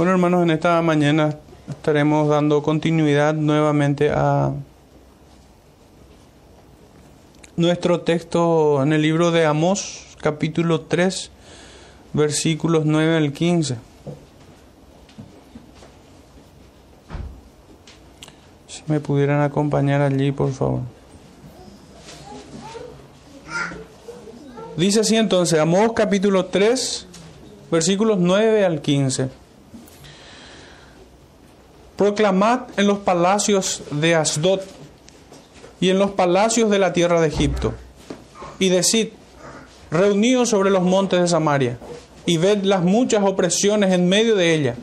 Bueno, hermanos, en esta mañana estaremos dando continuidad nuevamente a nuestro texto en el libro de Amós, capítulo 3, versículos 9 al 15. Si me pudieran acompañar allí, por favor. Dice así entonces, Amós capítulo 3, versículos 9 al 15. Proclamad en los palacios de Asdod y en los palacios de la tierra de Egipto, y decid, reuníos sobre los montes de Samaria, y ved las muchas opresiones en medio de ella,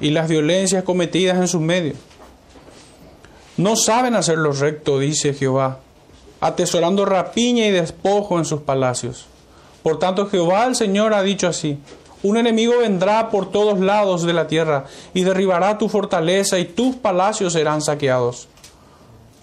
y las violencias cometidas en sus medios. No saben hacer lo recto, dice Jehová, atesorando rapiña y despojo en sus palacios. Por tanto, Jehová el Señor ha dicho así, un enemigo vendrá por todos lados de la tierra y derribará tu fortaleza y tus palacios serán saqueados.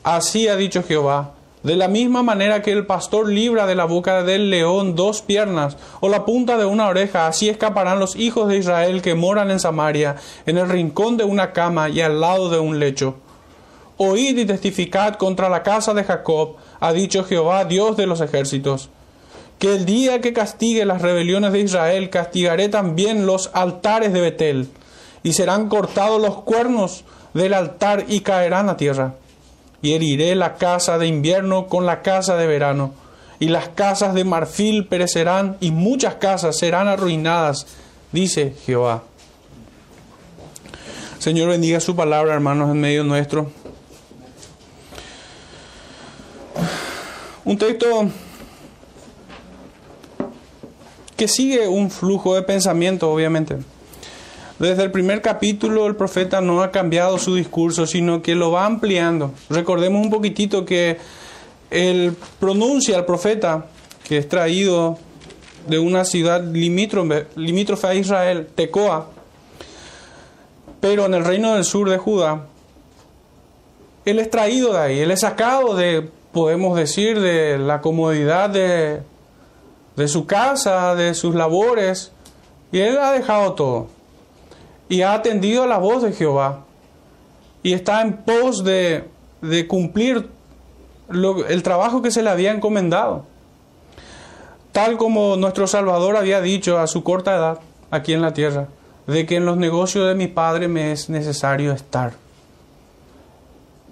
Así ha dicho Jehová. De la misma manera que el pastor libra de la boca del león dos piernas o la punta de una oreja, así escaparán los hijos de Israel que moran en Samaria, en el rincón de una cama y al lado de un lecho. Oíd y testificad contra la casa de Jacob, ha dicho Jehová, Dios de los ejércitos que el día que castigue las rebeliones de Israel, castigaré también los altares de Betel, y serán cortados los cuernos del altar y caerán a tierra. Y heriré la casa de invierno con la casa de verano, y las casas de marfil perecerán, y muchas casas serán arruinadas, dice Jehová. Señor, bendiga su palabra, hermanos, en medio nuestro. Un texto que sigue un flujo de pensamiento, obviamente. Desde el primer capítulo el profeta no ha cambiado su discurso, sino que lo va ampliando. Recordemos un poquitito que él pronuncia al profeta, que es traído de una ciudad limítrofe, a Israel, Tecoa, pero en el reino del sur de Judá, él es traído de ahí, él es sacado de, podemos decir, de la comodidad de de su casa, de sus labores, y él ha dejado todo. Y ha atendido a la voz de Jehová. Y está en pos de, de cumplir el trabajo que se le había encomendado. Tal como nuestro Salvador había dicho a su corta edad aquí en la tierra, de que en los negocios de mi Padre me es necesario estar.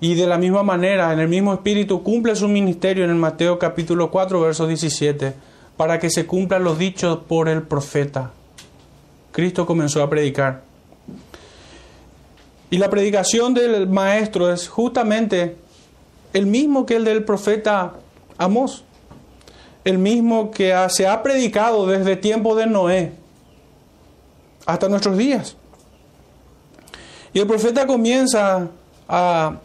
Y de la misma manera, en el mismo espíritu, cumple su ministerio en el Mateo capítulo 4, verso 17 para que se cumplan los dichos por el profeta. Cristo comenzó a predicar. Y la predicación del maestro es justamente el mismo que el del profeta Amós, el mismo que se ha predicado desde tiempo de Noé hasta nuestros días. Y el profeta comienza a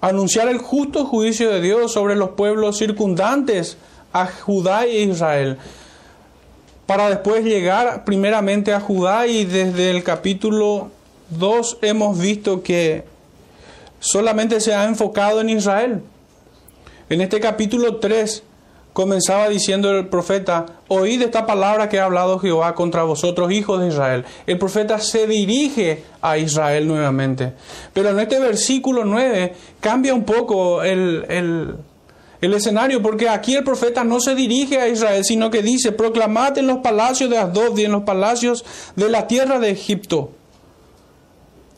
anunciar el justo juicio de Dios sobre los pueblos circundantes a Judá e Israel, para después llegar primeramente a Judá y desde el capítulo 2 hemos visto que solamente se ha enfocado en Israel. En este capítulo 3 comenzaba diciendo el profeta, oíd esta palabra que ha hablado Jehová contra vosotros, hijos de Israel. El profeta se dirige a Israel nuevamente. Pero en este versículo 9 cambia un poco el, el el escenario, porque aquí el profeta no se dirige a Israel, sino que dice, proclamad en los palacios de Asdod y en los palacios de la tierra de Egipto.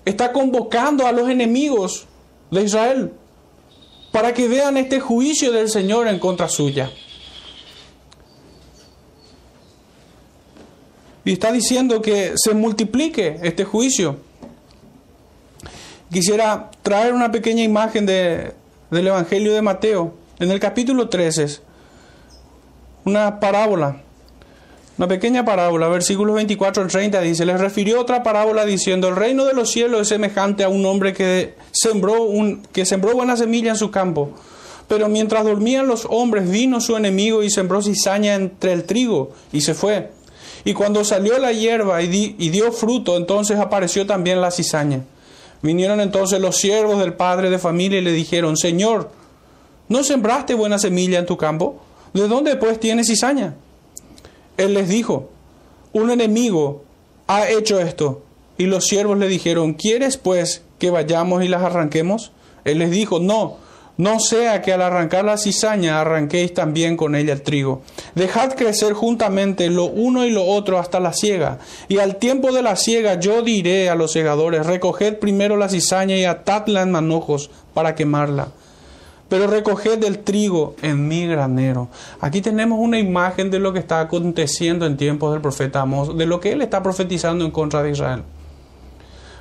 Está convocando a los enemigos de Israel para que vean este juicio del Señor en contra suya. Y está diciendo que se multiplique este juicio. Quisiera traer una pequeña imagen de, del Evangelio de Mateo en el capítulo 13, una parábola, una pequeña parábola, versículos 24 al 30 dice, les refirió otra parábola diciendo, el reino de los cielos es semejante a un hombre que sembró, un, que sembró buena semilla en su campo. Pero mientras dormían los hombres, vino su enemigo y sembró cizaña entre el trigo y se fue. Y cuando salió la hierba y, y dio fruto, entonces apareció también la cizaña. Vinieron entonces los siervos del padre de familia y le dijeron, Señor, ¿No sembraste buena semilla en tu campo? ¿De dónde pues tienes cizaña? Él les dijo, un enemigo ha hecho esto. Y los siervos le dijeron, ¿quieres pues que vayamos y las arranquemos? Él les dijo, no, no sea que al arrancar la cizaña arranquéis también con ella el trigo. Dejad crecer juntamente lo uno y lo otro hasta la siega. Y al tiempo de la siega yo diré a los segadores, recoged primero la cizaña y atadla en manojos para quemarla. Pero recoged el trigo en mi granero. Aquí tenemos una imagen de lo que está aconteciendo en tiempos del profeta Amós, de lo que él está profetizando en contra de Israel.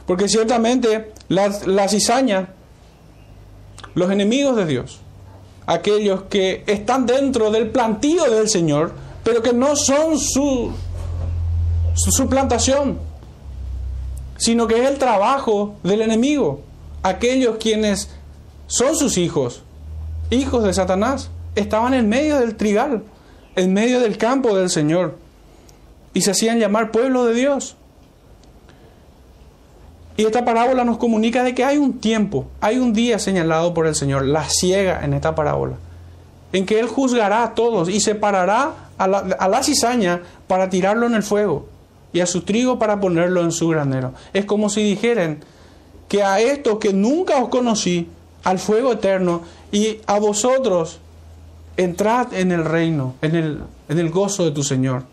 Porque ciertamente la, la cizaña los enemigos de Dios, aquellos que están dentro del plantío del Señor, pero que no son su, su, plantación, sino que es el trabajo del enemigo, aquellos quienes son sus hijos, hijos de Satanás, estaban en medio del trigal, en medio del campo del Señor, y se hacían llamar pueblo de Dios. Y esta parábola nos comunica de que hay un tiempo, hay un día señalado por el Señor, la ciega en esta parábola, en que Él juzgará a todos y separará a la, a la cizaña para tirarlo en el fuego y a su trigo para ponerlo en su granero. Es como si dijeran que a esto que nunca os conocí, al fuego eterno, y a vosotros entrad en el reino, en el, en el gozo de tu Señor.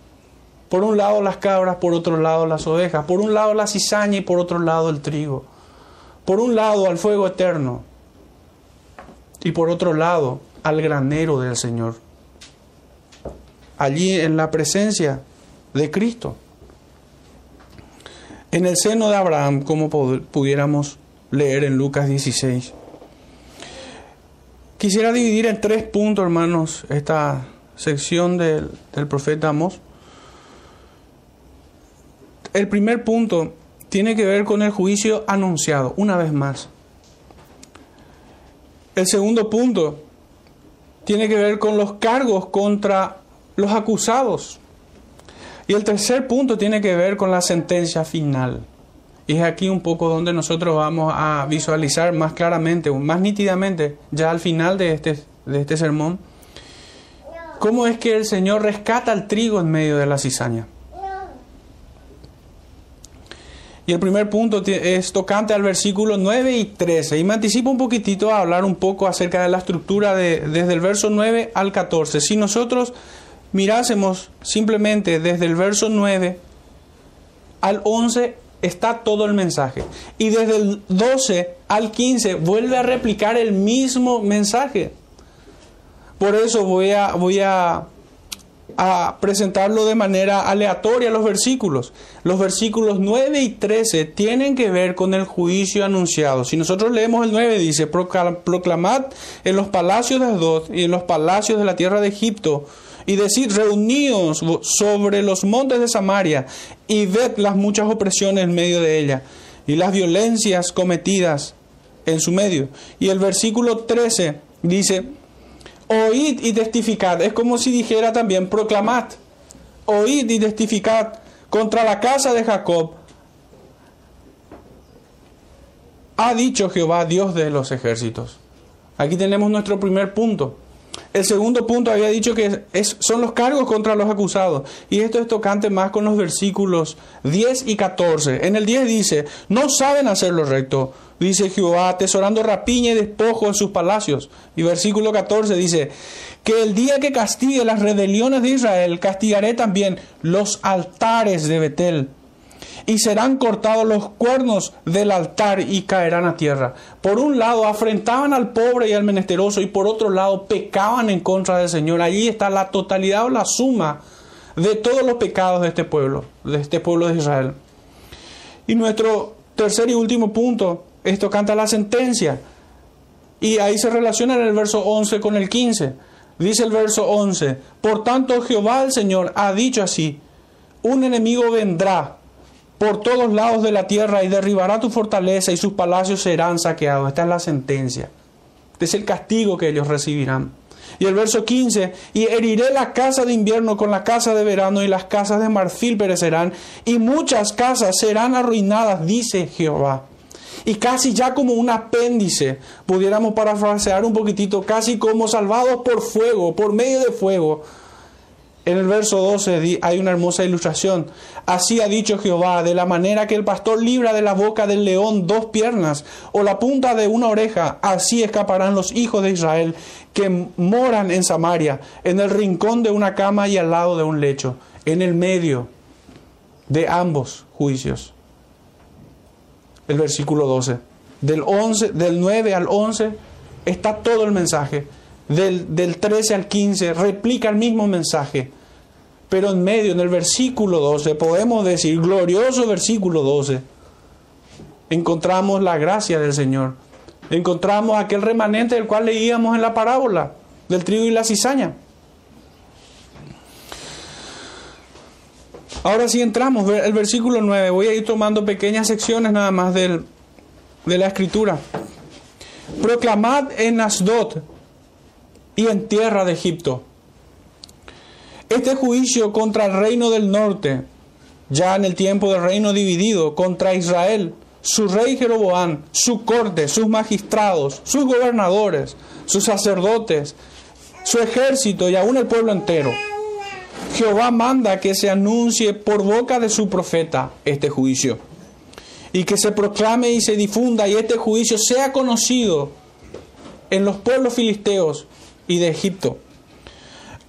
Por un lado las cabras, por otro lado las ovejas. Por un lado la cizaña y por otro lado el trigo. Por un lado al fuego eterno y por otro lado al granero del Señor. Allí en la presencia de Cristo. En el seno de Abraham, como pudiéramos leer en Lucas 16. Quisiera dividir en tres puntos, hermanos, esta sección del, del profeta Amos. El primer punto tiene que ver con el juicio anunciado, una vez más. El segundo punto tiene que ver con los cargos contra los acusados. Y el tercer punto tiene que ver con la sentencia final. Y es aquí un poco donde nosotros vamos a visualizar más claramente, más nítidamente, ya al final de este, de este sermón, cómo es que el Señor rescata el trigo en medio de la cizaña. Y el primer punto es tocante al versículo 9 y 13. Y me anticipo un poquitito a hablar un poco acerca de la estructura de, desde el verso 9 al 14. Si nosotros mirásemos simplemente desde el verso 9 al 11 está todo el mensaje. Y desde el 12 al 15 vuelve a replicar el mismo mensaje. Por eso voy a, voy a presentarlo de manera aleatoria los versículos. Los versículos 9 y 13 tienen que ver con el juicio anunciado. Si nosotros leemos el 9 dice, proclamad en los palacios de Asdod y en los palacios de la tierra de Egipto y decid, reuníos sobre los montes de Samaria y ved las muchas opresiones en medio de ella y las violencias cometidas en su medio. Y el versículo 13 dice, oíd y testificad. Es como si dijera también, proclamad, oíd y testificad contra la casa de Jacob. Ha dicho Jehová, Dios de los ejércitos. Aquí tenemos nuestro primer punto. El segundo punto había dicho que es, son los cargos contra los acusados. Y esto es tocante más con los versículos 10 y 14. En el 10 dice, no saben hacer lo recto, dice Jehová, atesorando rapiña y despojo en sus palacios. Y versículo 14 dice, que el día que castigue las rebeliones de Israel, castigaré también los altares de Betel. Y serán cortados los cuernos del altar y caerán a tierra. Por un lado, afrentaban al pobre y al menesteroso, y por otro lado, pecaban en contra del Señor. Allí está la totalidad o la suma de todos los pecados de este pueblo, de este pueblo de Israel. Y nuestro tercer y último punto esto canta la sentencia. Y ahí se relaciona en el verso 11 con el 15. Dice el verso 11, por tanto Jehová el Señor ha dicho así, un enemigo vendrá por todos lados de la tierra y derribará tu fortaleza y sus palacios serán saqueados. Esta es la sentencia. Este es el castigo que ellos recibirán. Y el verso 15, y heriré la casa de invierno con la casa de verano y las casas de marfil perecerán y muchas casas serán arruinadas, dice Jehová y casi ya como un apéndice, pudiéramos parafrasear un poquitito, casi como salvados por fuego, por medio de fuego. En el verso 12 hay una hermosa ilustración. Así ha dicho Jehová, de la manera que el pastor libra de la boca del león dos piernas o la punta de una oreja, así escaparán los hijos de Israel que moran en Samaria, en el rincón de una cama y al lado de un lecho, en el medio de ambos juicios. El versículo 12. Del, 11, del 9 al 11 está todo el mensaje del, 13 al 15 replica el mismo mensaje. Pero en medio, en el versículo 12, podemos decir, glorioso versículo 12, encontramos la gracia del Señor. Encontramos aquel remanente del cual leíamos en la parábola del trigo y la cizaña. Ahora si entramos, el versículo 9, voy a ir tomando pequeñas secciones nada más del, de la escritura. Proclamad en Asdod y en tierra de Egipto. Este juicio contra el reino del norte, ya en el tiempo del reino dividido, contra Israel, su rey Jeroboam, su corte, sus magistrados, sus gobernadores, sus sacerdotes, su ejército y aún el pueblo entero. Jehová manda que se anuncie por boca de su profeta este juicio y que se proclame y se difunda y este juicio sea conocido en los pueblos filisteos y de Egipto.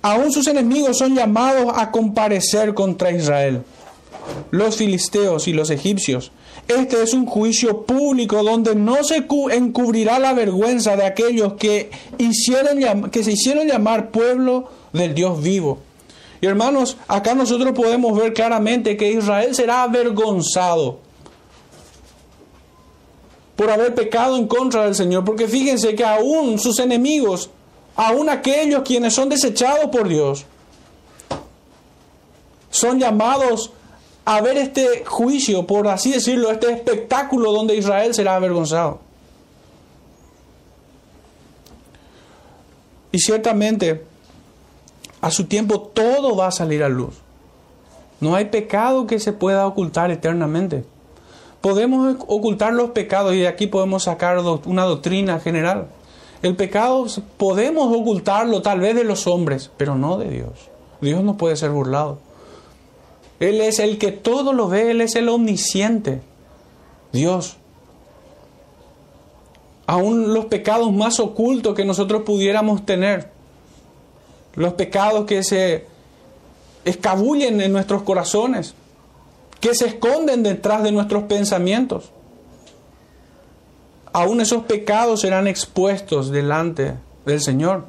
Aún sus enemigos son llamados a comparecer contra Israel, los filisteos y los egipcios. Este es un juicio público donde no se encubrirá la vergüenza de aquellos que, hicieron, que se hicieron llamar pueblo del Dios vivo. Y hermanos, acá nosotros podemos ver claramente que Israel será avergonzado por haber pecado en contra del Señor, porque fíjense que aún sus enemigos aún aquellos quienes son desechados por Dios, son llamados a ver este juicio, por así decirlo, este espectáculo donde Israel será avergonzado. Y ciertamente, a su tiempo todo va a salir a luz. No hay pecado que se pueda ocultar eternamente. Podemos ocultar los pecados y de aquí podemos sacar una doctrina general. El pecado podemos ocultarlo tal vez de los hombres, pero no de Dios. Dios no puede ser burlado. Él es el que todo lo ve, Él es el omnisciente. Dios. Aún los pecados más ocultos que nosotros pudiéramos tener, los pecados que se escabullen en nuestros corazones, que se esconden detrás de nuestros pensamientos aún esos pecados serán expuestos delante del Señor.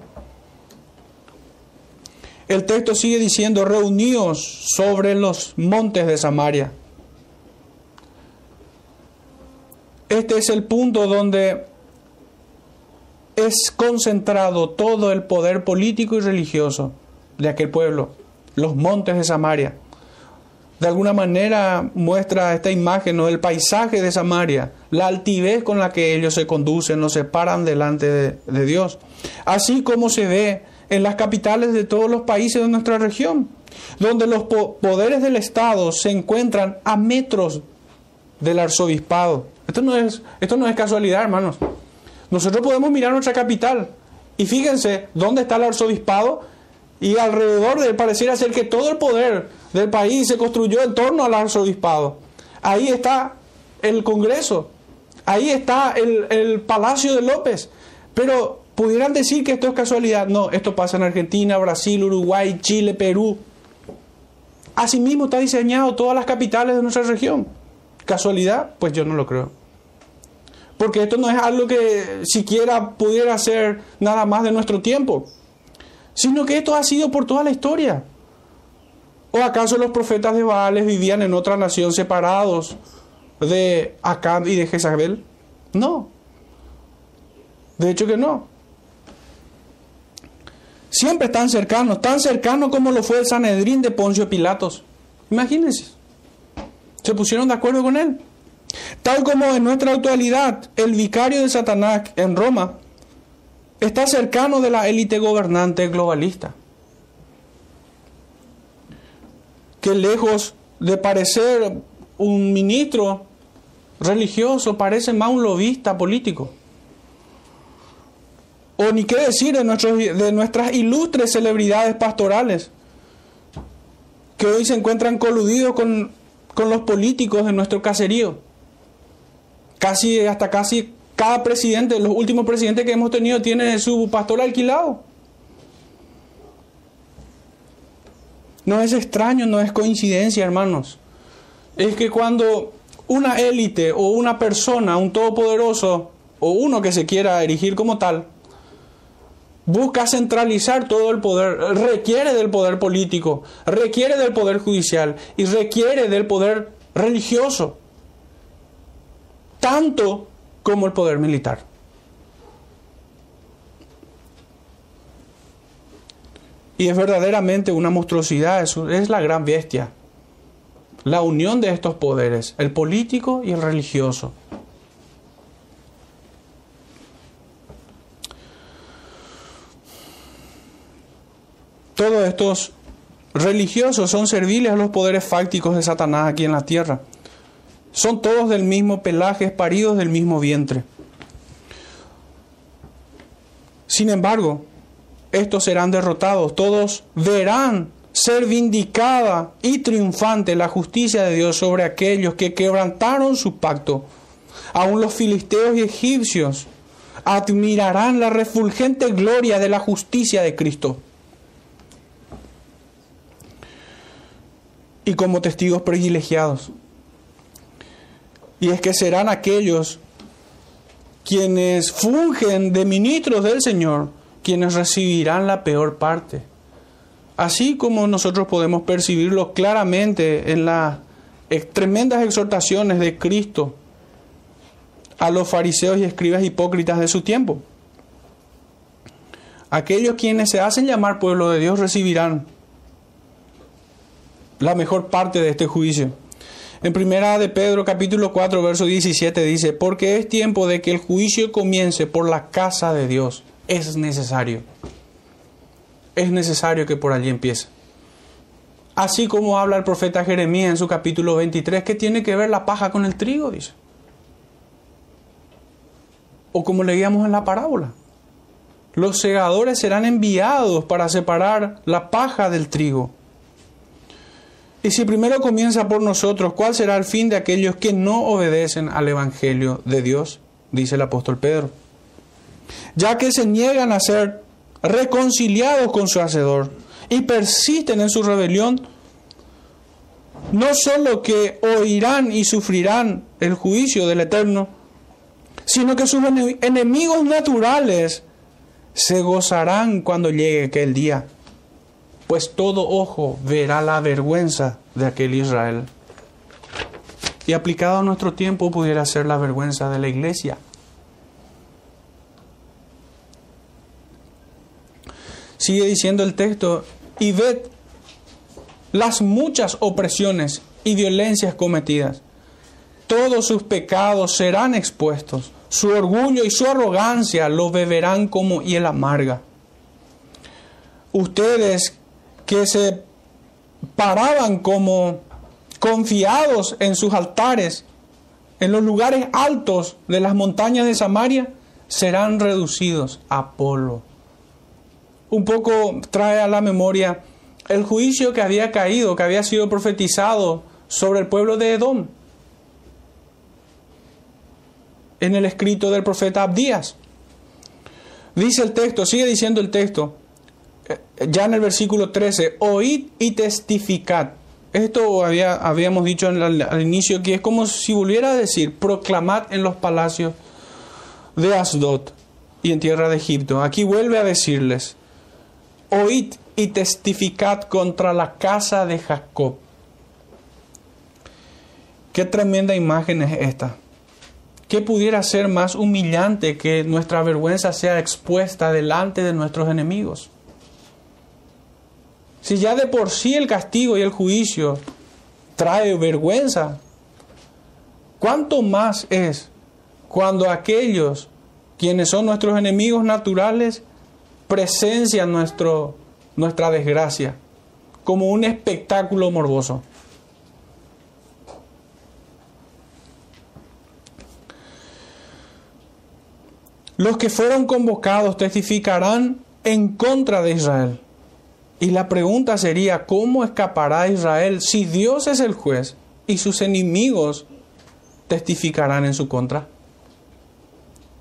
El texto sigue diciendo, reuníos sobre los montes de Samaria. Este es el punto donde es concentrado todo el poder político y religioso de aquel pueblo, los montes de Samaria de alguna manera muestra esta imagen o el paisaje de Samaria, la altivez con la que ellos se conducen, o se paran delante de, Dios, así como se ve en las capitales de todos los países de nuestra región, donde los poderes del Estado se encuentran a metros del arzobispado. Esto no es, esto no es casualidad, hermanos. Nosotros podemos mirar nuestra capital y fíjense dónde está el arzobispado y alrededor de él pareciera ser que todo el poder del país se construyó en torno al arzobispado. Ahí está el Congreso, ahí está el, Palacio de López. Pero pudieran decir que esto es casualidad. No, esto pasa en Argentina, Brasil, Uruguay, Chile, Perú. Asimismo está diseñado todas las capitales de nuestra región. ¿Casualidad? Pues yo no lo creo. Porque esto no es algo que siquiera pudiera ser nada más de nuestro tiempo, sino que esto ha sido por toda la historia. ¿O acaso los profetas de Baales vivían en otra nación separados de Acab y de Jezabel? No. De hecho que no. Siempre están cercanos, tan cercanos como lo fue el Sanedrín de Poncio Pilatos. Imagínense. Se pusieron de acuerdo con él. Tal como en nuestra actualidad el vicario de Satanás en Roma está cercano de la élite gobernante globalista. que lejos de parecer un ministro religioso, parece más un lobista político. O ni qué decir de, nuestros, de nuestras ilustres celebridades pastorales, que hoy se encuentran coludidos con, con los políticos de nuestro caserío. Casi, hasta casi cada presidente, los últimos presidentes que hemos tenido, tiene su pastor alquilado. No es extraño, no es coincidencia, hermanos. Es que cuando una élite o una persona, un todopoderoso, o uno que se quiera erigir como tal, busca centralizar todo el poder, requiere del poder político, requiere del poder judicial y requiere del poder religioso, tanto como el poder militar. Y es verdaderamente una monstruosidad, es la gran bestia. La unión de estos poderes, el político y el religioso. Todos estos religiosos son serviles a los poderes fácticos de Satanás aquí en la tierra. Son todos del mismo pelaje, paridos del mismo vientre. Sin embargo, estos serán derrotados, todos verán ser vindicada y triunfante la justicia de Dios sobre aquellos que quebrantaron su pacto. Aún los filisteos y egipcios admirarán la refulgente gloria de la justicia de Cristo. Y como testigos privilegiados y es que serán aquellos quienes fungen de ministros del Señor, quienes recibirán la peor parte. Así como nosotros podemos percibirlo claramente en las tremendas exhortaciones de Cristo a los fariseos y escribas hipócritas de su tiempo. Aquellos quienes se hacen llamar pueblo de Dios recibirán la mejor parte de este juicio. En primera de Pedro capítulo 4 verso 17 dice, porque es tiempo de que el juicio comience por la casa de Dios. Es necesario. Es necesario que por allí empiece. Así como habla el profeta Jeremías en su capítulo 23, que tiene que ver la paja con el trigo, dice. O como leíamos en la parábola. Los segadores serán enviados para separar la paja del trigo. Y si primero comienza por nosotros, ¿cuál será el fin de aquellos que no obedecen al Evangelio de Dios? Dice el apóstol Pedro. Ya que se niegan a ser reconciliados con su Hacedor y persisten en su rebelión, no solo que oirán y sufrirán el juicio del Eterno, sino que sus enemigos naturales se gozarán cuando llegue aquel día pues todo ojo verá la vergüenza de aquel Israel. Y aplicado a nuestro tiempo pudiera ser la vergüenza de la iglesia. Sigue diciendo el texto, y ved las muchas opresiones y violencias cometidas. Todos sus pecados serán expuestos, su orgullo y su arrogancia lo beberán como hiel amarga. Ustedes que se paraban como confiados en sus altares, en los lugares altos de las montañas de Samaria, serán reducidos a polvo. Un poco trae a la memoria el juicio que había caído, que había sido profetizado sobre el pueblo de Edom, en el escrito del profeta Abdías. Dice el texto, sigue diciendo el texto, ya en el versículo 13, oíd y testificad. Esto había, habíamos dicho al inicio que es como si volviera a decir, proclamad en los palacios de Asdod y en tierra de Egipto. Aquí vuelve a decirles, oíd y testificad contra la casa de Jacob. Qué tremenda imagen es esta. ¿Qué pudiera ser más humillante que nuestra vergüenza sea expuesta delante de nuestros enemigos? Si ya de por sí el castigo y el juicio trae vergüenza, ¿cuánto más es cuando aquellos quienes son nuestros enemigos naturales presencian nuestro, nuestra desgracia como un espectáculo morboso? Los que fueron convocados testificarán en contra de Israel Y la pregunta sería, ¿cómo escapará Israel si Dios es el juez y sus enemigos testificarán en su contra?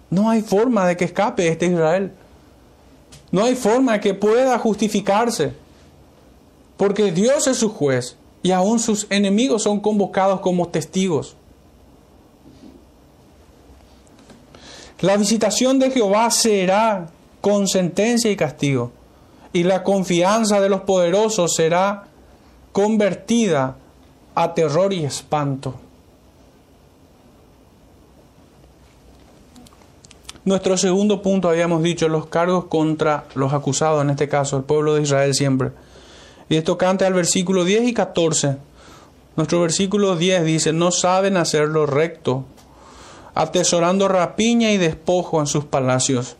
No hay forma de que escape este Israel. No hay forma de que pueda justificarse. Porque Dios es su juez y aún sus enemigos son convocados como testigos. La visitación de Jehová será con sentencia y castigo, y la confianza de los poderosos será convertida a terror y espanto. Nuestro segundo punto, habíamos dicho, los cargos contra los acusados, en este caso el pueblo de Israel siempre. Y esto canta al versículo 10 y 14. Nuestro versículo 10 dice, no saben hacer lo recto, atesorando rapiña y despojo en sus palacios.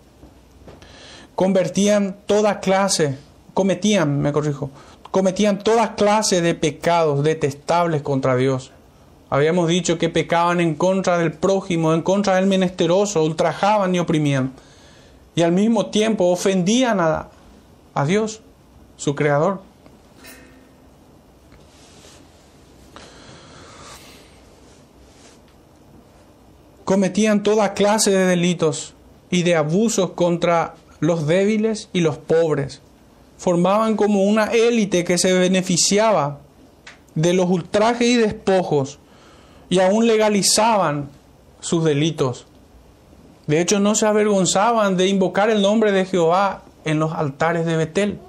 Convertían toda clase, cometían, me corrijo, cometían toda clase de pecados detestables contra Dios. Habíamos dicho que pecaban en contra del prójimo, en contra del menesteroso, ultrajaban y oprimían. Y al mismo tiempo ofendían a, a Dios, su creador. Cometían toda clase de delitos y de abusos contra los débiles y los pobres. Formaban como una élite que se beneficiaba de los ultrajes y despojos y aún legalizaban sus delitos. De hecho, no se avergonzaban de invocar el nombre de Jehová en los altares de Betel.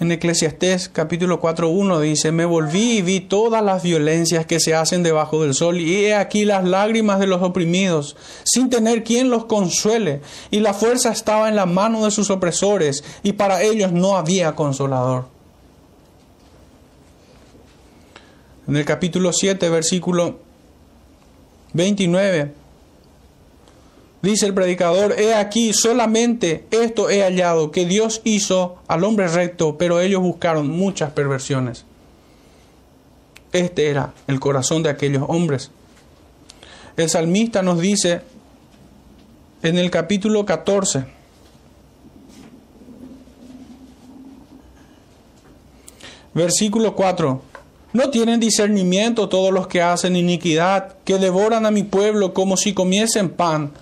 En Eclesiastés capítulo 4.1 dice, me volví y vi todas las violencias que se hacen debajo del sol, y he aquí las lágrimas de los oprimidos, sin tener quien los consuele, y la fuerza estaba en la mano de sus opresores, y para ellos no había consolador. En el capítulo 7, versículo 29, dice el predicador, he aquí solamente esto he hallado, que Dios hizo al hombre recto, pero ellos buscaron muchas perversiones. Este era el corazón de aquellos hombres. El salmista nos dice en el capítulo 14, versículo 4, no tienen discernimiento todos los que hacen iniquidad, que devoran a mi pueblo como si comiesen pan,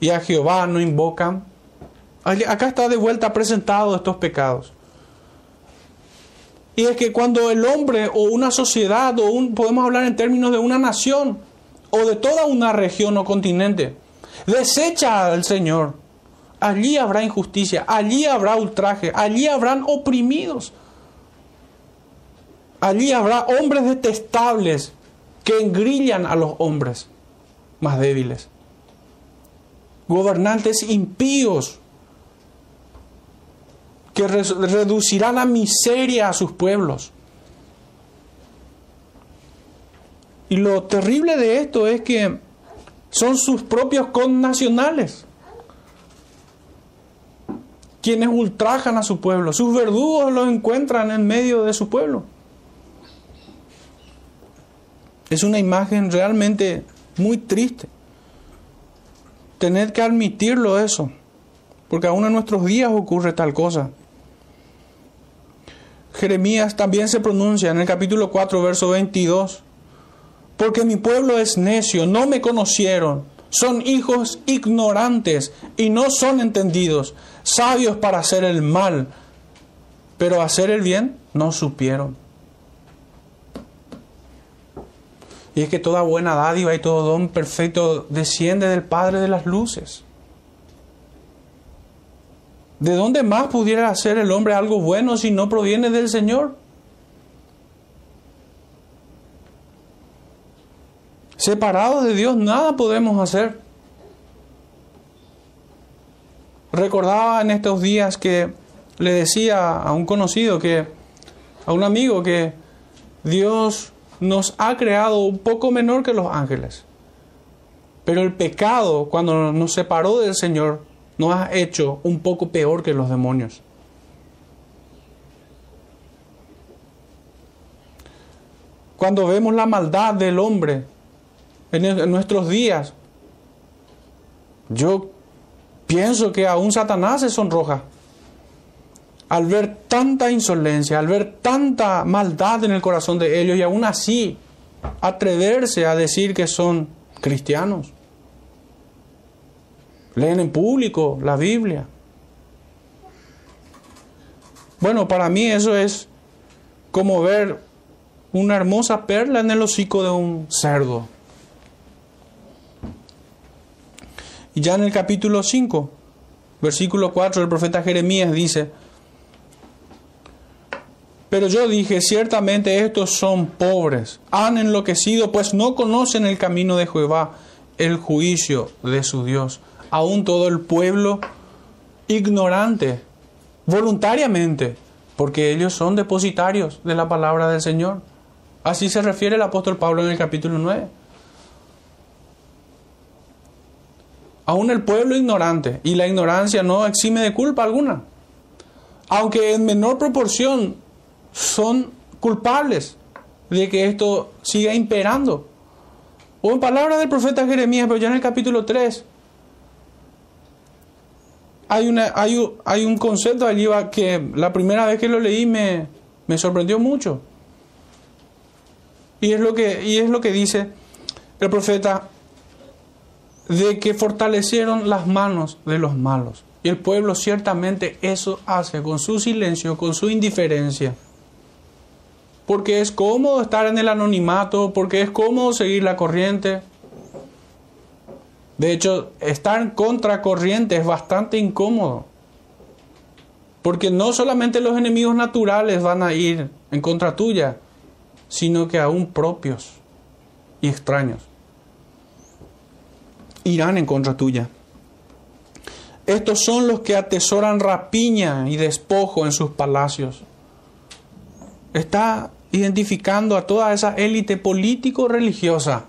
y a Jehová no invocan. Acá está de vuelta presentado estos pecados. Y es que cuando el hombre o una sociedad, o un, podemos hablar en términos de una nación, o de toda una región o continente, desecha al Señor, allí habrá injusticia, allí habrá ultraje, allí habrán oprimidos. Allí habrá hombres detestables que engrillan a los hombres más débiles. Gobernantes impíos que reducirán a miseria a sus pueblos. Y lo terrible de esto es que son sus propios connacionales quienes ultrajan a su pueblo. Sus verdugos los encuentran en medio de su pueblo. Es una imagen realmente muy triste. Tener que admitirlo eso, porque aún en nuestros días ocurre tal cosa. Jeremías también se pronuncia en el capítulo 4, verso 22, porque mi pueblo es necio, no me conocieron, son hijos ignorantes y no son entendidos, sabios para hacer el mal, pero hacer el bien no supieron. Y es que toda buena dádiva y todo don perfecto desciende del Padre de las Luces. ¿De dónde más pudiera hacer el hombre algo bueno si no proviene del Señor? Separados de Dios nada podemos hacer. Recordaba en estos días que le decía a un conocido que, a un amigo que Dios nos ha creado un poco menor que los ángeles. Pero el pecado, cuando nos separó del Señor, nos ha hecho un poco peor que los demonios. Cuando vemos la maldad del hombre en, nuestros días, yo Pienso que aún Satanás se sonroja al ver tanta insolencia, al ver tanta maldad en el corazón de ellos y aún así atreverse a decir que son cristianos. Leen en público la Biblia. Bueno, para mí eso es como ver una hermosa perla en el hocico de un cerdo. Y ya en el capítulo 5, versículo 4, el profeta Jeremías dice, pero yo dije, ciertamente estos son pobres, han enloquecido, pues no conocen el camino de Jehová, el juicio de su Dios. Aún todo el pueblo ignorante, voluntariamente, porque ellos son depositarios de la palabra del Señor. Así se refiere el apóstol Pablo en el capítulo 9. Aún el pueblo ignorante, y la ignorancia no exime de culpa alguna, aunque en menor proporción son culpables de que esto siga imperando. O en palabras del profeta Jeremías, pero ya en el capítulo 3, hay, una, hay, hay un concepto allí que la primera vez que lo leí me, me sorprendió mucho. Y es, lo que, y es lo que dice el profeta, de que fortalecieron las manos de los malos. Y el pueblo ciertamente eso hace con su silencio, con su indiferencia porque es cómodo estar en el anonimato, porque es cómodo seguir la corriente. De hecho, estar en contracorriente es bastante incómodo. Porque no solamente los enemigos naturales van a ir en contra tuya, sino que aún propios y extraños irán en contra tuya. Estos son los que atesoran rapiña y despojo en sus palacios. Está identificando a toda esa élite político-religiosa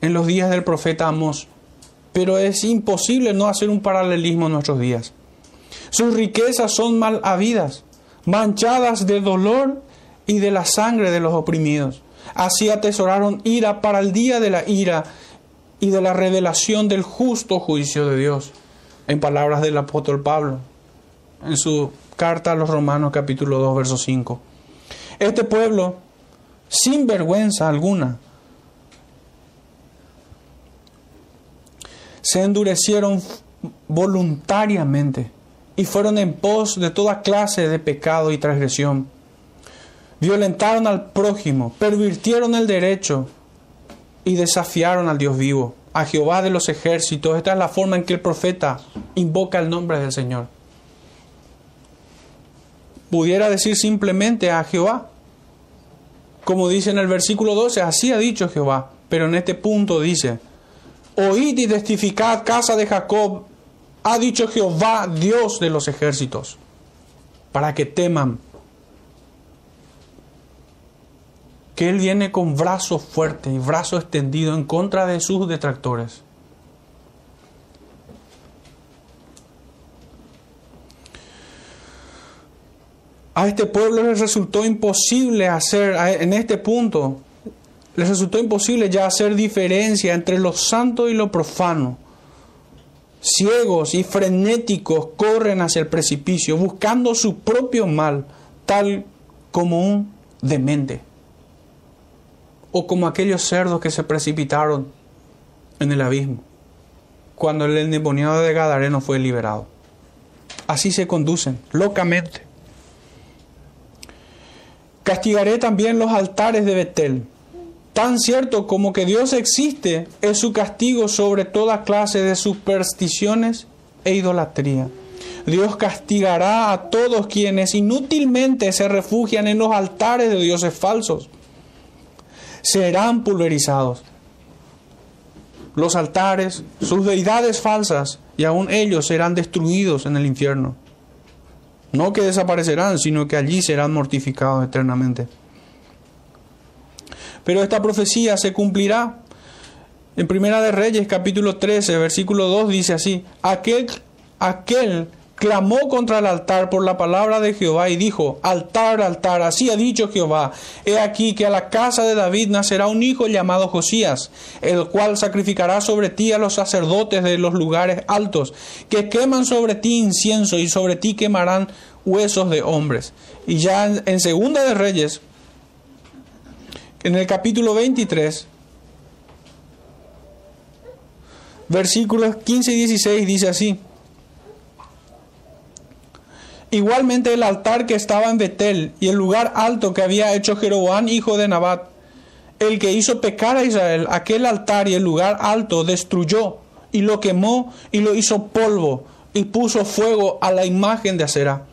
en los días del profeta Amos. Pero es imposible no hacer un paralelismo en nuestros días. Sus riquezas son mal habidas, manchadas de dolor y de la sangre de los oprimidos. Así atesoraron ira para el día de la ira y de la revelación del justo juicio de Dios. En palabras del apóstol Pablo, en su Carta a los Romanos capítulo 2, verso 5. Este pueblo, sin vergüenza alguna, se endurecieron voluntariamente y fueron en pos de toda clase de pecado y transgresión. Violentaron al prójimo, pervirtieron el derecho y desafiaron al Dios vivo, a Jehová de los ejércitos. Esta es la forma en que el profeta invoca el nombre del Señor pudiera decir simplemente a Jehová. Como dice en el versículo 12, así ha dicho Jehová. Pero en este punto dice, oíd y testificad casa de Jacob, ha dicho Jehová, Dios de los ejércitos, para que teman que Él viene con brazo fuerte y brazo extendido en contra de sus detractores. A este pueblo les resultó imposible hacer, en este punto, les resultó imposible ya hacer diferencia entre lo santo y lo profano. Ciegos y frenéticos corren hacia el precipicio, buscando su propio mal, tal como un demente. O como aquellos cerdos que se precipitaron en el abismo, cuando el endemoniado de Gadareno fue liberado. Así se conducen, locamente. Castigaré también los altares de Betel. Tan cierto como que Dios existe es su castigo sobre toda clase de supersticiones e idolatría. Dios castigará a todos quienes inútilmente se refugian en los altares de dioses falsos. Serán pulverizados. Los altares, sus deidades falsas, y aún ellos serán destruidos en el infierno. No que desaparecerán, sino que allí serán mortificados eternamente. Pero esta profecía se cumplirá. En Primera de Reyes, capítulo 13, versículo 2 dice así, aquel, aquel clamó contra el altar por la palabra de Jehová y dijo, altar, altar, así ha dicho Jehová, he aquí que a la casa de David nacerá un hijo llamado Josías, el cual sacrificará sobre ti a los sacerdotes de los lugares altos, que queman sobre ti incienso y sobre ti quemarán huesos de hombres. Y ya en, Segunda de Reyes, en el capítulo 23, versículos 15 y 16 dice así, Igualmente el altar que estaba en Betel y el lugar alto que había hecho Jeroboam, hijo de Nabat, el que hizo pecar a Israel, aquel altar y el lugar alto destruyó y lo quemó y lo hizo polvo y puso fuego a la imagen de acera.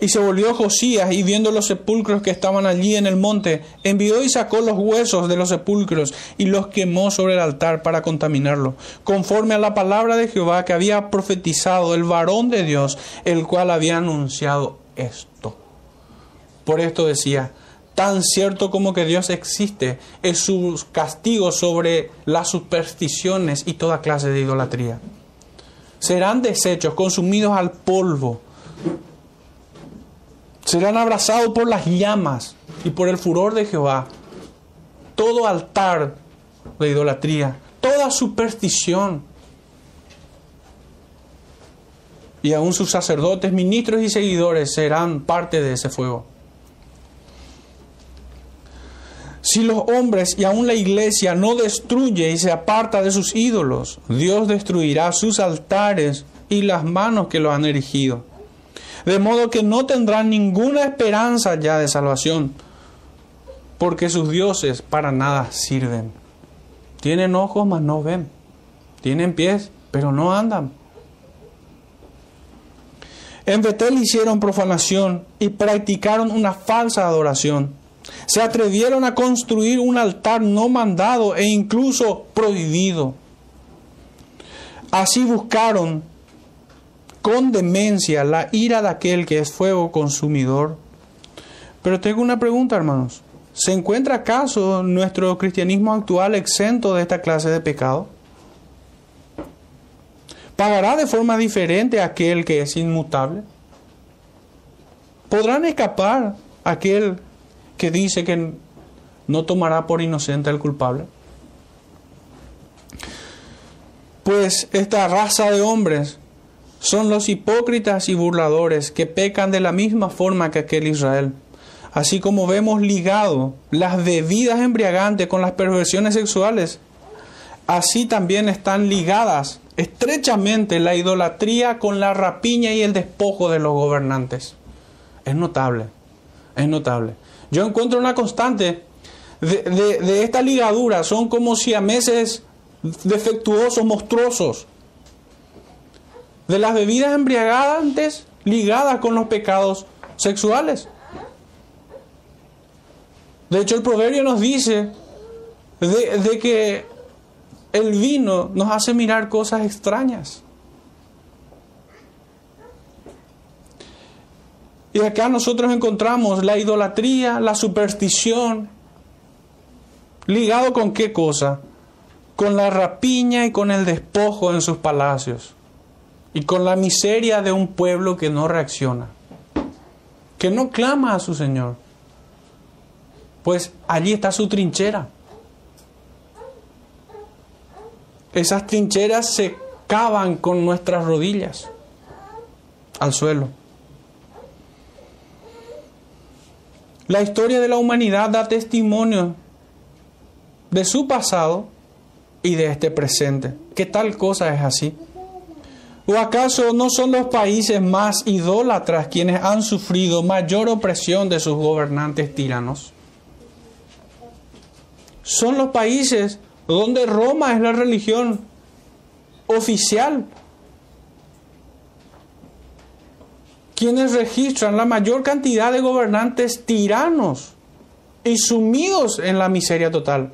Y se volvió Josías y viendo los sepulcros que estaban allí en el monte, envió y sacó los huesos de los sepulcros y los quemó sobre el altar para contaminarlo, conforme a la palabra de Jehová que había profetizado el varón de Dios, el cual había anunciado esto. Por esto decía, tan cierto como que Dios existe, es su castigo sobre las supersticiones y toda clase de idolatría. Serán desechos, consumidos al polvo serán abrazados por las llamas y por el furor de Jehová. Todo altar de idolatría, toda superstición. Y aún sus sacerdotes, ministros y seguidores serán parte de ese fuego. Si los hombres y aún la iglesia no destruye y se aparta de sus ídolos, Dios destruirá sus altares y las manos que lo han erigido de modo que no tendrán ninguna esperanza ya de salvación, porque sus dioses para nada sirven. Tienen ojos, mas no ven. Tienen pies, pero no andan. En Betel hicieron profanación y practicaron una falsa adoración. Se atrevieron a construir un altar no mandado e incluso prohibido. Así buscaron con demencia la ira de aquel que es fuego consumidor. Pero tengo una pregunta, hermanos. ¿Se encuentra acaso nuestro cristianismo actual exento de esta clase de pecado? ¿Pagará de forma diferente aquel que es inmutable? ¿Podrán escapar aquel que dice que no tomará por inocente al culpable? Pues esta raza de hombres son los hipócritas y burladores que pecan de la misma forma que aquel Israel. Así como vemos ligado las bebidas embriagantes con las perversiones sexuales, así también están ligadas estrechamente la idolatría con la rapiña y el despojo de los gobernantes. Es notable, es notable. Yo encuentro una constante de, de esta ligadura, son como si a meses defectuosos, monstruosos, de las bebidas embriagantes ligadas con los pecados sexuales. De hecho, el proverbio nos dice de, que el vino nos hace mirar cosas extrañas. Y acá nosotros encontramos la idolatría, la superstición, ligado con qué cosa? Con la rapiña y con el despojo en sus palacios y con la miseria de un pueblo que no reacciona, que no clama a su Señor. Pues allí está su trinchera. Esas trincheras se cavan con nuestras rodillas al suelo. La historia de la humanidad da testimonio de su pasado y de este presente. ¿Qué tal cosa es así? ¿O acaso no son los países más idólatras quienes han sufrido mayor opresión de sus gobernantes tiranos? Son los países donde Roma es la religión oficial, quienes registran la mayor cantidad de gobernantes tiranos y sumidos en la miseria total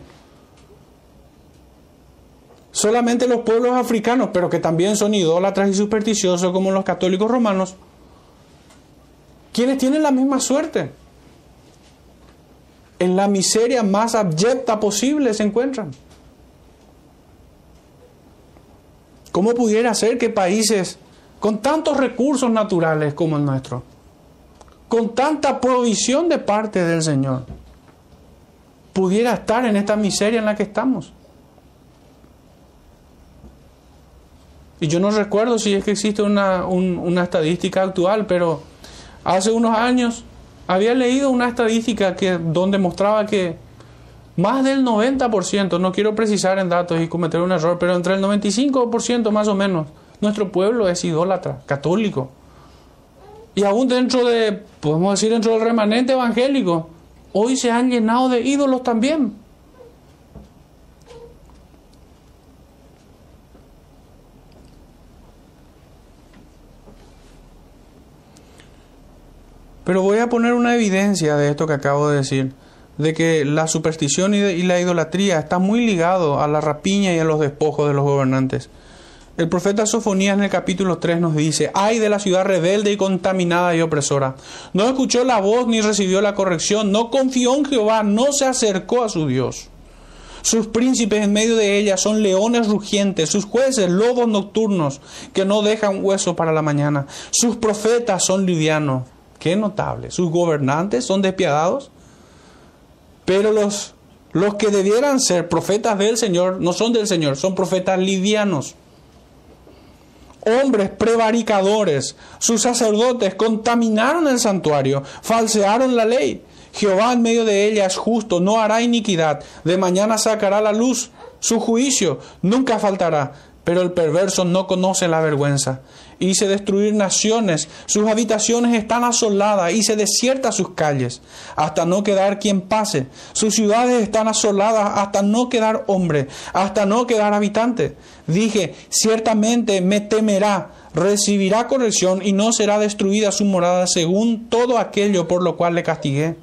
solamente los pueblos africanos, pero que también son idólatras y supersticiosos como los católicos romanos, quienes tienen la misma suerte. En la miseria más abyecta posible se encuentran. ¿Cómo pudiera ser que países con tantos recursos naturales como el nuestro, con tanta provisión de parte del Señor, pudiera estar en esta miseria en la que estamos. Y yo no recuerdo si es que existe una, una estadística actual, pero hace unos años había leído una estadística que, donde mostraba que más del 90%, no quiero precisar en datos y cometer un error, pero entre el 95% más o menos, nuestro pueblo es idólatra, católico. Y aún dentro de, podemos decir, dentro del remanente evangélico, hoy se han llenado de ídolos también. Pero voy a poner una evidencia de esto que acabo de decir, de que la superstición y, la idolatría está muy ligado a la rapiña y a los despojos de los gobernantes. El profeta Sofonías en el capítulo 3 nos dice, ay de la ciudad rebelde y contaminada y opresora. No escuchó la voz ni recibió la corrección, no confió en Jehová, no se acercó a su Dios. Sus príncipes en medio de ella son leones rugientes, sus jueces lobos nocturnos que no dejan hueso para la mañana. Sus profetas son livianos, Qué notable. Sus gobernantes son despiadados, pero los, los que debieran ser profetas del Señor no son del Señor, son profetas livianos. Hombres prevaricadores, sus sacerdotes contaminaron el santuario, falsearon la ley. Jehová en medio de ella es justo, no hará iniquidad. De mañana sacará la luz su juicio, nunca faltará. Pero el perverso no conoce la vergüenza. Hice destruir naciones, sus habitaciones están asoladas, hice desiertas sus calles, hasta no quedar quien pase. Sus ciudades están asoladas hasta no quedar hombre, hasta no quedar habitante. Dije, ciertamente me temerá, recibirá corrección y no será destruida su morada según todo aquello por lo cual le castigué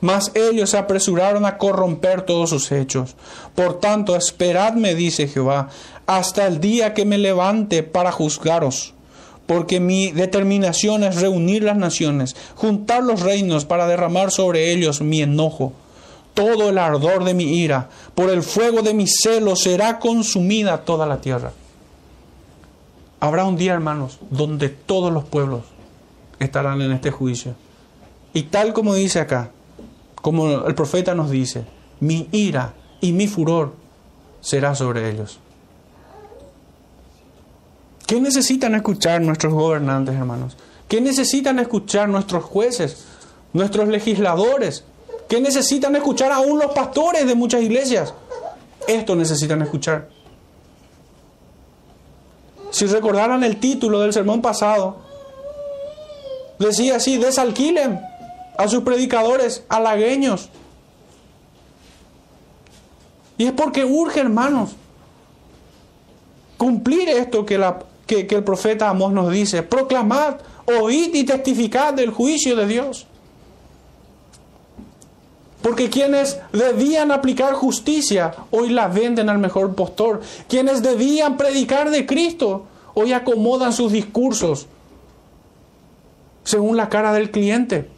mas ellos se apresuraron a corromper todos sus hechos. Por tanto, esperadme, dice Jehová, hasta el día que me levante para juzgaros, porque mi determinación es reunir las naciones, juntar los reinos para derramar sobre ellos mi enojo. Todo el ardor de mi ira, por el fuego de mi celo será consumida toda la tierra. Habrá un día, hermanos, donde todos los pueblos estarán en este juicio. Y tal como dice acá, como el profeta nos dice, mi ira y mi furor será sobre ellos. ¿Qué necesitan escuchar nuestros gobernantes, hermanos? ¿Qué necesitan escuchar nuestros jueces, nuestros legisladores? ¿Qué necesitan escuchar aún los pastores de muchas iglesias? Esto necesitan escuchar. Si recordaran el título del sermón pasado, decía así, desalquilen a sus predicadores halagueños. Y es porque urge, hermanos, cumplir esto que, la, que, el profeta Amós nos dice, proclamad, oíd y testificad del juicio de Dios. Porque quienes debían aplicar justicia, hoy la venden al mejor postor. Quienes debían predicar de Cristo, hoy acomodan sus discursos según la cara del cliente.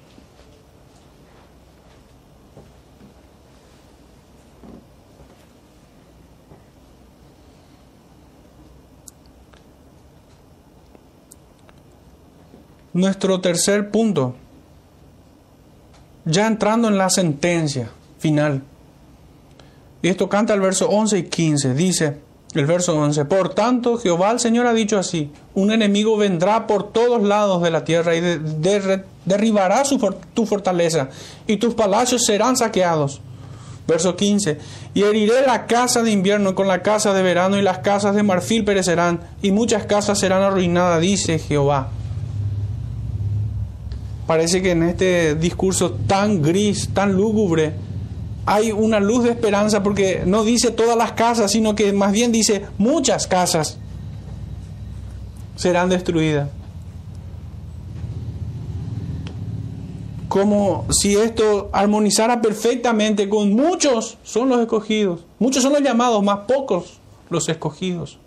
Nuestro tercer punto, ya entrando en la sentencia final. Y esto canta el verso 11 y 15. Dice el verso 11, por tanto Jehová el Señor ha dicho así, un enemigo vendrá por todos lados de la tierra y derribará tu fortaleza y tus palacios serán saqueados. Verso 15, y heriré la casa de invierno con la casa de verano y las casas de marfil perecerán y muchas casas serán arruinadas, dice Jehová parece que en este discurso tan gris, tan lúgubre, hay una luz de esperanza porque no dice todas las casas, sino que más bien dice muchas casas serán destruidas. Como si esto armonizara perfectamente con muchos son los escogidos, muchos son los llamados, más pocos los escogidos.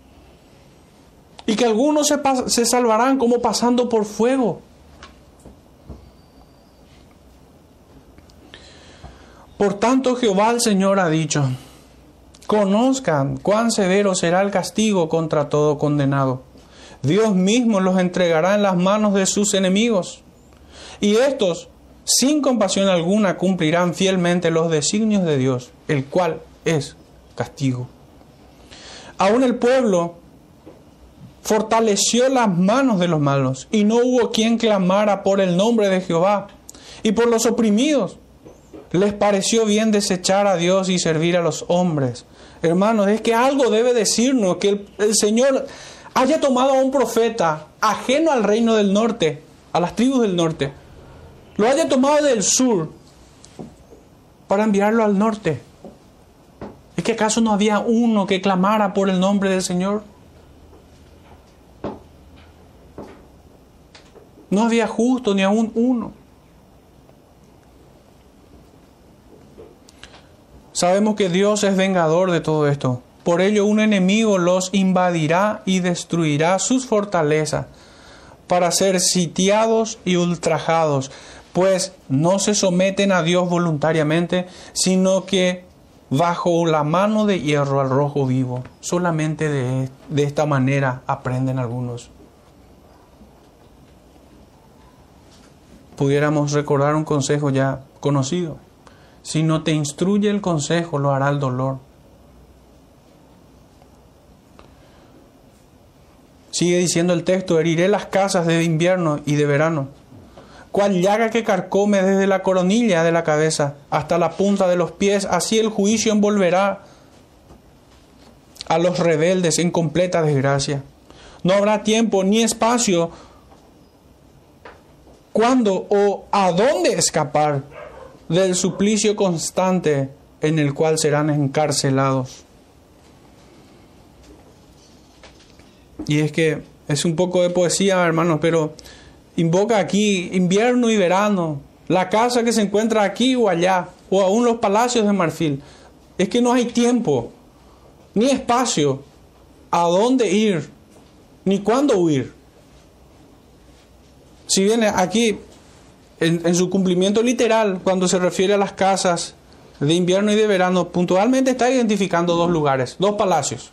Y que algunos se, salvarán como pasando por fuego. Por tanto Jehová el Señor ha dicho, conozcan cuán severo será el castigo contra todo condenado. Dios mismo los entregará en las manos de sus enemigos. Y estos, sin compasión alguna, cumplirán fielmente los designios de Dios, el cual es castigo. Aún el pueblo fortaleció las manos de los malos, y no hubo quien clamara por el nombre de Jehová y por los oprimidos. Les pareció bien desechar a Dios y servir a los hombres. Hermanos, es que algo debe decirnos que el, Señor haya tomado a un profeta ajeno al reino del norte, a las tribus del norte, lo haya tomado del sur para enviarlo al norte. ¿Es que acaso no había uno que clamara por el nombre del Señor? No había justo ni aún uno. Sabemos que Dios es vengador de todo esto. Por ello un enemigo los invadirá y destruirá sus fortalezas para ser sitiados y ultrajados, pues no se someten a Dios voluntariamente, sino que bajo la mano de hierro al rojo vivo. Solamente de, de esta manera aprenden algunos. pudiéramos recordar un consejo ya conocido. Si no te instruye el consejo, lo hará el dolor. Sigue diciendo el texto, heriré las casas de invierno y de verano. Cual llaga que carcome desde la coronilla de la cabeza hasta la punta de los pies, así el juicio envolverá a los rebeldes en completa desgracia. No habrá tiempo ni espacio cuándo o a dónde escapar del suplicio constante en el cual serán encarcelados. Y es que es un poco de poesía, hermanos, pero invoca aquí invierno y verano, la casa que se encuentra aquí o allá, o aún los palacios de marfil. Es que no hay tiempo, ni espacio, a dónde ir, ni cuándo huir. Si bien aquí, en, su cumplimiento literal, cuando se refiere a las casas de invierno y de verano, puntualmente está identificando dos lugares, dos palacios.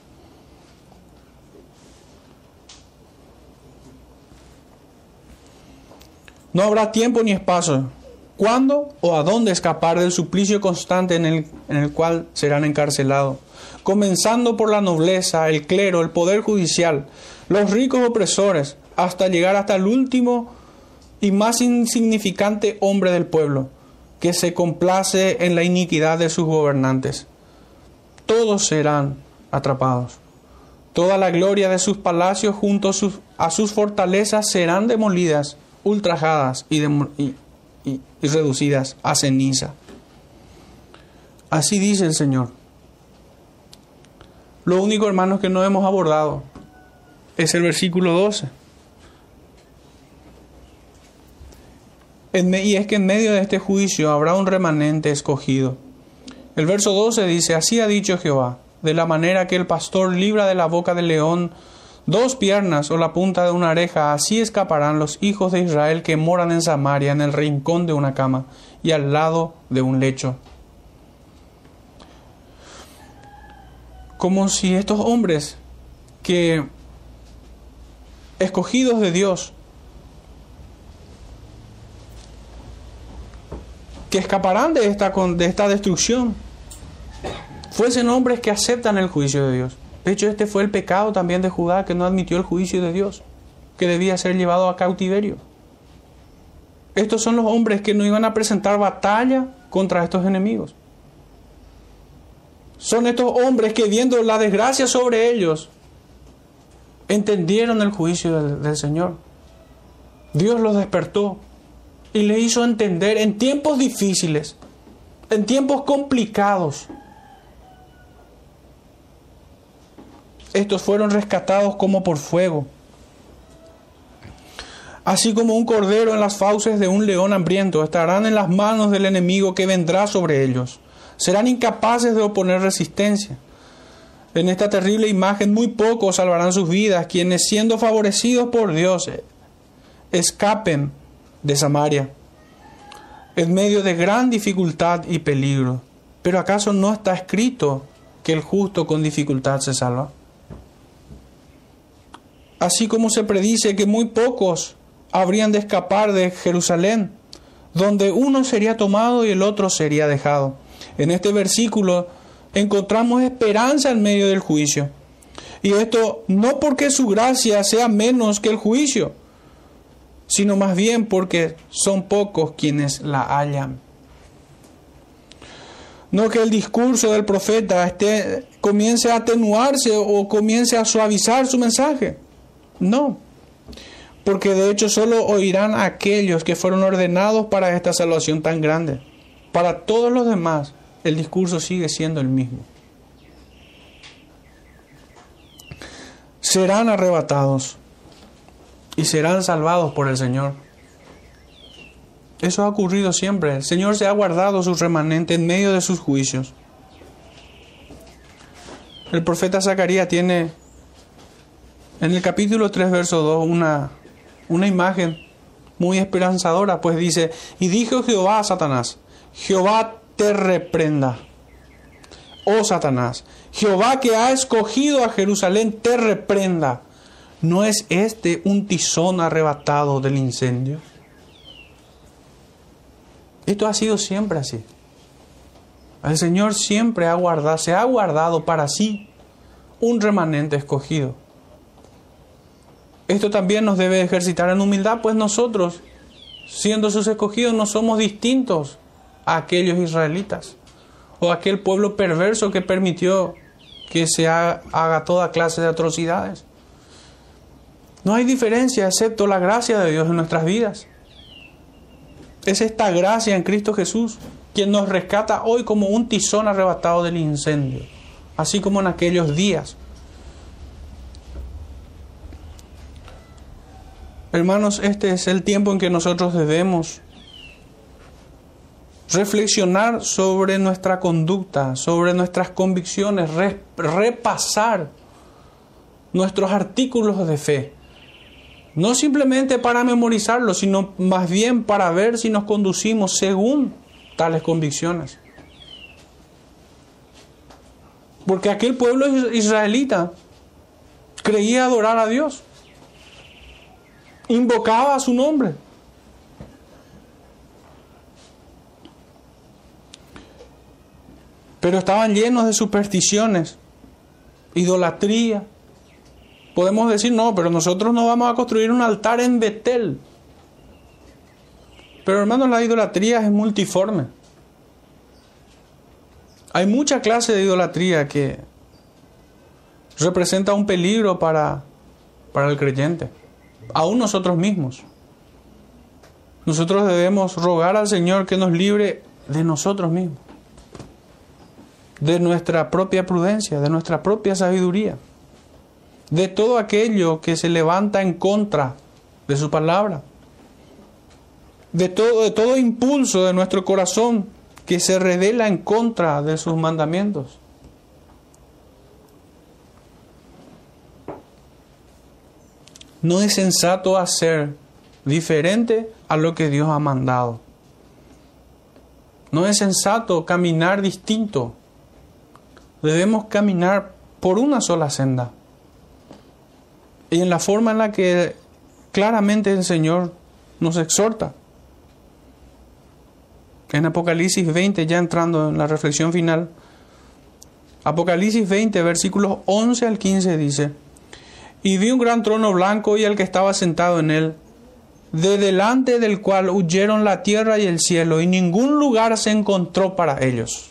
No habrá tiempo ni espacio. ¿Cuándo o a dónde escapar del suplicio constante en el, en el cual serán encarcelados? Comenzando por la nobleza, el clero, el poder judicial, los ricos opresores, hasta llegar hasta el último y más insignificante hombre del pueblo, que se complace en la iniquidad de sus gobernantes. Todos serán atrapados. Toda la gloria de sus palacios junto a sus, fortalezas serán demolidas, ultrajadas y, y reducidas a ceniza. Así dice el Señor. Lo único, hermanos, que no hemos abordado es el versículo 12 y es que en medio de este juicio habrá un remanente escogido. El verso 12 dice, así ha dicho Jehová, de la manera que el pastor libra de la boca del león dos piernas o la punta de una oreja, así escaparán los hijos de Israel que moran en Samaria, en el rincón de una cama y al lado de un lecho. Como si estos hombres que escogidos de Dios que escaparán de esta, de esta destrucción fuesen hombres que aceptan el juicio de Dios. De hecho, este fue el pecado también de Judá, que no admitió el juicio de Dios, que debía ser llevado a cautiverio. Estos son los hombres que no iban a presentar batalla contra estos enemigos. Son estos hombres que viendo la desgracia sobre ellos, entendieron el juicio del, del Señor. Dios los despertó y le hizo entender en tiempos difíciles, en tiempos complicados. Estos fueron rescatados como por fuego. Así como un cordero en las fauces de un león hambriento, estarán en las manos del enemigo que vendrá sobre ellos. Serán incapaces de oponer resistencia. En esta terrible imagen muy pocos salvarán sus vidas, quienes siendo favorecidos por Dios escapen de Samaria, en medio de gran dificultad y peligro. Pero ¿acaso no está escrito que el justo con dificultad se salva? así como se predice que muy pocos habrían de escapar de Jerusalén, donde uno sería tomado y el otro sería dejado. En este versículo encontramos esperanza en medio del juicio. Y esto no porque su gracia sea menos que el juicio, sino más bien porque son pocos quienes la hallan. No que el discurso del profeta esté, comience a atenuarse o comience a suavizar su mensaje. No, porque de hecho solo oirán aquellos que fueron ordenados para esta salvación tan grande. Para todos los demás, el discurso sigue siendo el mismo. Serán arrebatados y serán salvados por el Señor. Eso ha ocurrido siempre. El Señor se ha guardado su remanente en medio de sus juicios. El profeta Zacarías tiene en el capítulo 3, verso 2, una, una imagen muy esperanzadora, pues dice, y dijo Jehová a Satanás, Jehová te reprenda, oh Satanás, Jehová que ha escogido a Jerusalén te reprenda. ¿No es este un tizón arrebatado del incendio? Esto ha sido siempre así. El Señor siempre ha guardado, se ha guardado para sí un remanente escogido. Esto también nos debe ejercitar en humildad, pues nosotros, siendo sus escogidos, no somos distintos a aquellos israelitas o aquel pueblo perverso que permitió que se haga toda clase de atrocidades. No hay diferencia excepto la gracia de Dios en nuestras vidas. Es esta gracia en Cristo Jesús quien nos rescata hoy como un tizón arrebatado del incendio, así como en aquellos días. Hermanos, este es el tiempo en que nosotros debemos reflexionar sobre nuestra conducta, sobre nuestras convicciones, repasar nuestros artículos de fe no simplemente para memorizarlo, sino más bien para ver si nos conducimos según tales convicciones. Porque aquel pueblo israelita creía adorar a Dios, invocaba a su nombre. Pero estaban llenos de supersticiones, idolatría, podemos decir, no, pero nosotros no vamos a construir un altar en Betel. Pero hermanos, la idolatría es multiforme. Hay mucha clase de idolatría que representa un peligro para, para el creyente, aún nosotros mismos. Nosotros debemos rogar al Señor que nos libre de nosotros mismos, de nuestra propia prudencia, de nuestra propia sabiduría de todo aquello que se levanta en contra de su palabra, de todo, impulso de nuestro corazón que se revela en contra de sus mandamientos. No es sensato hacer diferente a lo que Dios ha mandado. No es sensato caminar distinto. Debemos caminar por una sola senda y en la forma en la que claramente el Señor nos exhorta. En Apocalipsis 20, ya entrando en la reflexión final, Apocalipsis 20, versículos 11 al 15 dice, y vi un gran trono blanco y el que estaba sentado en él, de delante del cual huyeron la tierra y el cielo, y ningún lugar se encontró para ellos.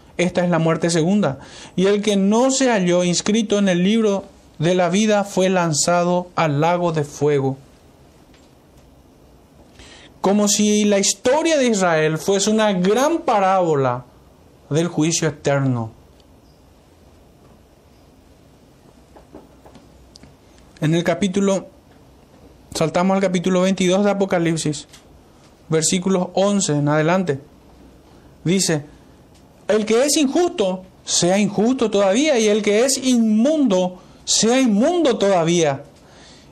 Esta es la muerte segunda. Y el que no se halló inscrito en el libro de la vida fue lanzado al lago de fuego. Como si la historia de Israel fuese una gran parábola del juicio eterno. En el capítulo, saltamos al capítulo 22 de Apocalipsis, versículos 11 en adelante. Dice, el que es injusto, sea injusto todavía, y el que es inmundo, sea inmundo todavía.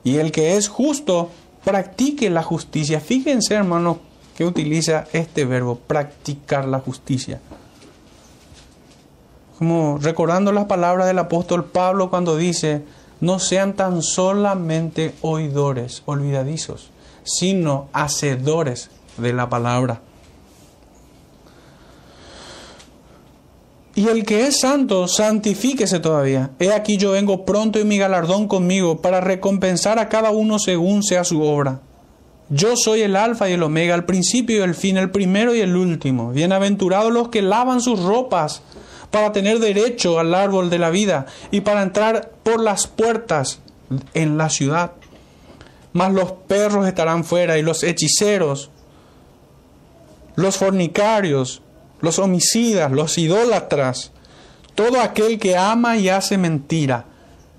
Y el que es justo, practique la justicia. Fíjense, hermanos, que utiliza este verbo, practicar la justicia. Como recordando las palabras del apóstol Pablo cuando dice, no sean tan solamente oidores, olvidadizos, sino hacedores de la palabra. Y el que es santo, santifíquese todavía. He aquí yo vengo pronto y mi galardón conmigo para recompensar a cada uno según sea su obra. Yo soy el alfa y el omega, el principio y el fin, el primero y el último. Bienaventurados los que lavan sus ropas para tener derecho al árbol de la vida y para entrar por las puertas en la ciudad. Mas los perros estarán fuera y los hechiceros, los fornicarios, los homicidas, los idólatras, todo aquel que ama y hace mentira.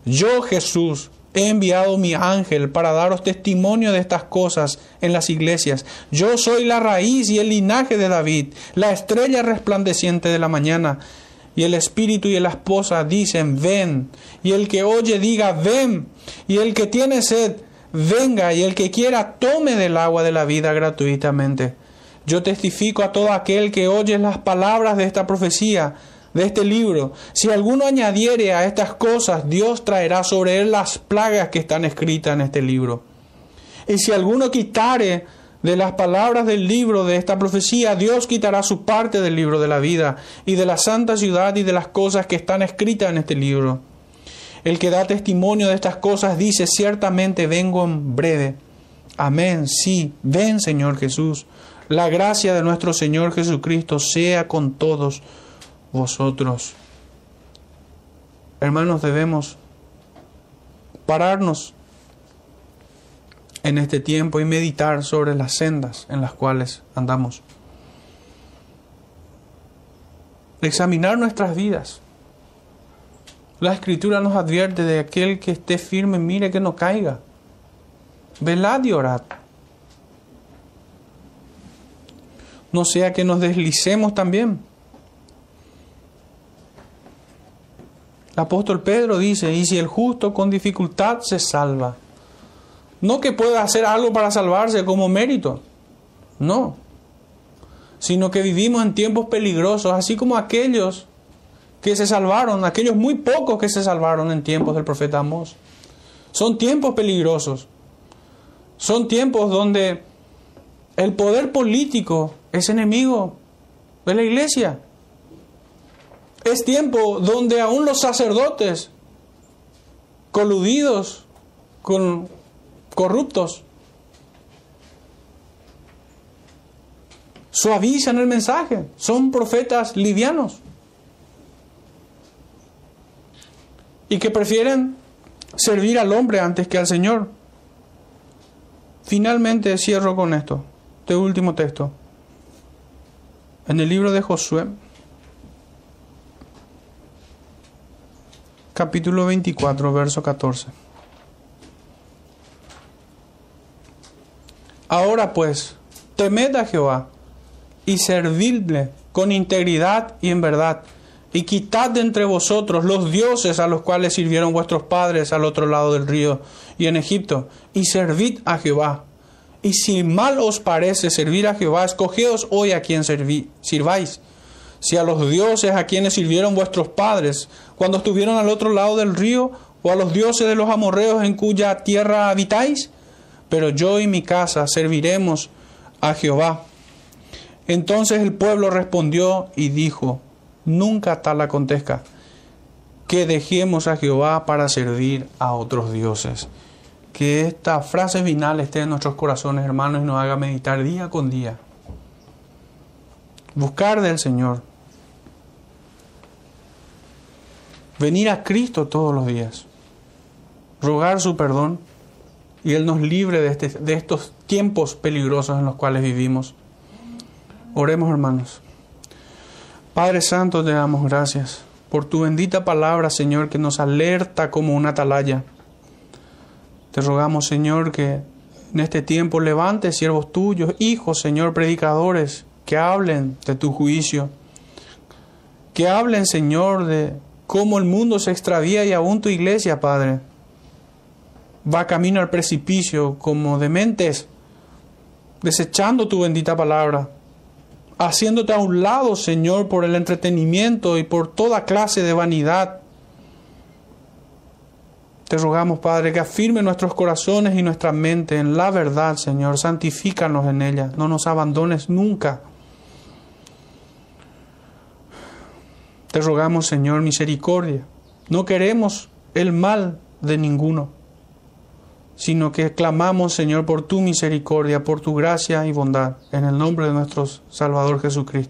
Yo, Jesús, he enviado mi ángel para daros testimonio de estas cosas en las iglesias. Yo soy la raíz y el linaje de David, la estrella resplandeciente de la mañana. Y el espíritu y la esposa dicen, ven. Y el que oye diga, ven. Y el que tiene sed, venga. Y el que quiera, tome del agua de la vida gratuitamente. Yo testifico a todo aquel que oye las palabras de esta profecía, de este libro. Si alguno añadiere a estas cosas, Dios traerá sobre él las plagas que están escritas en este libro. Y si alguno quitare de las palabras del libro de esta profecía, Dios quitará su parte del libro de la vida y de la santa ciudad y de las cosas que están escritas en este libro. El que da testimonio de estas cosas dice, ciertamente vengo en breve. Amén, sí, ven Señor Jesús. La gracia de nuestro Señor Jesucristo sea con todos vosotros. Hermanos, debemos pararnos en este tiempo y meditar sobre las sendas en las cuales andamos. Examinar nuestras vidas. La escritura nos advierte de aquel que esté firme, mire que no caiga. Velad y orad. No sea que nos deslicemos también. El apóstol Pedro dice, y si el justo con dificultad se salva, no que pueda hacer algo para salvarse como mérito, no, sino que vivimos en tiempos peligrosos, así como aquellos que se salvaron, aquellos muy pocos que se salvaron en tiempos del profeta Amós. Son tiempos peligrosos, son tiempos donde el poder político es enemigo de la iglesia. Es tiempo donde aún los sacerdotes, coludidos con corruptos, suavizan el mensaje. Son profetas livianos. Y que prefieren servir al hombre antes que al Señor. Finalmente cierro con esto, este último texto. En el libro de Josué, capítulo 24, verso 14. Ahora pues, temed a Jehová y servidle con integridad y en verdad, y quitad de entre vosotros los dioses a los cuales sirvieron vuestros padres al otro lado del río y en Egipto, y servid a Jehová. Y si mal os parece servir a Jehová, escogeos hoy a quien sirváis. Si a los dioses a quienes sirvieron vuestros padres cuando estuvieron al otro lado del río, o a los dioses de los amorreos en cuya tierra habitáis, pero yo y mi casa serviremos a Jehová. Entonces el pueblo respondió y dijo, nunca tal acontezca, que dejemos a Jehová para servir a otros dioses que esta frase final esté en nuestros corazones, hermanos, y nos haga meditar día con día. Buscar del Señor. Venir a Cristo todos los días. Rogar su perdón y Él nos libre de, este, de estos tiempos peligrosos en los cuales vivimos. Oremos, hermanos. Padre Santo, te damos gracias por tu bendita palabra, Señor, que nos alerta como una atalaya Te rogamos, Señor, que en este tiempo levante siervos tuyos, hijos, Señor, predicadores, que hablen de tu juicio, que hablen, Señor, de cómo el mundo se extravía y aún tu iglesia, Padre, va camino al precipicio como dementes, desechando tu bendita palabra, haciéndote a un lado, Señor, por el entretenimiento y por toda clase de vanidad. Te rogamos, Padre, que afirme nuestros corazones y nuestra mente en la verdad, Señor. Santifícanos en ella. No nos abandones nunca. Te rogamos, Señor, misericordia. No queremos el mal de ninguno, sino que clamamos, Señor, por tu misericordia, por tu gracia y bondad, en el nombre de nuestro Salvador Jesucristo.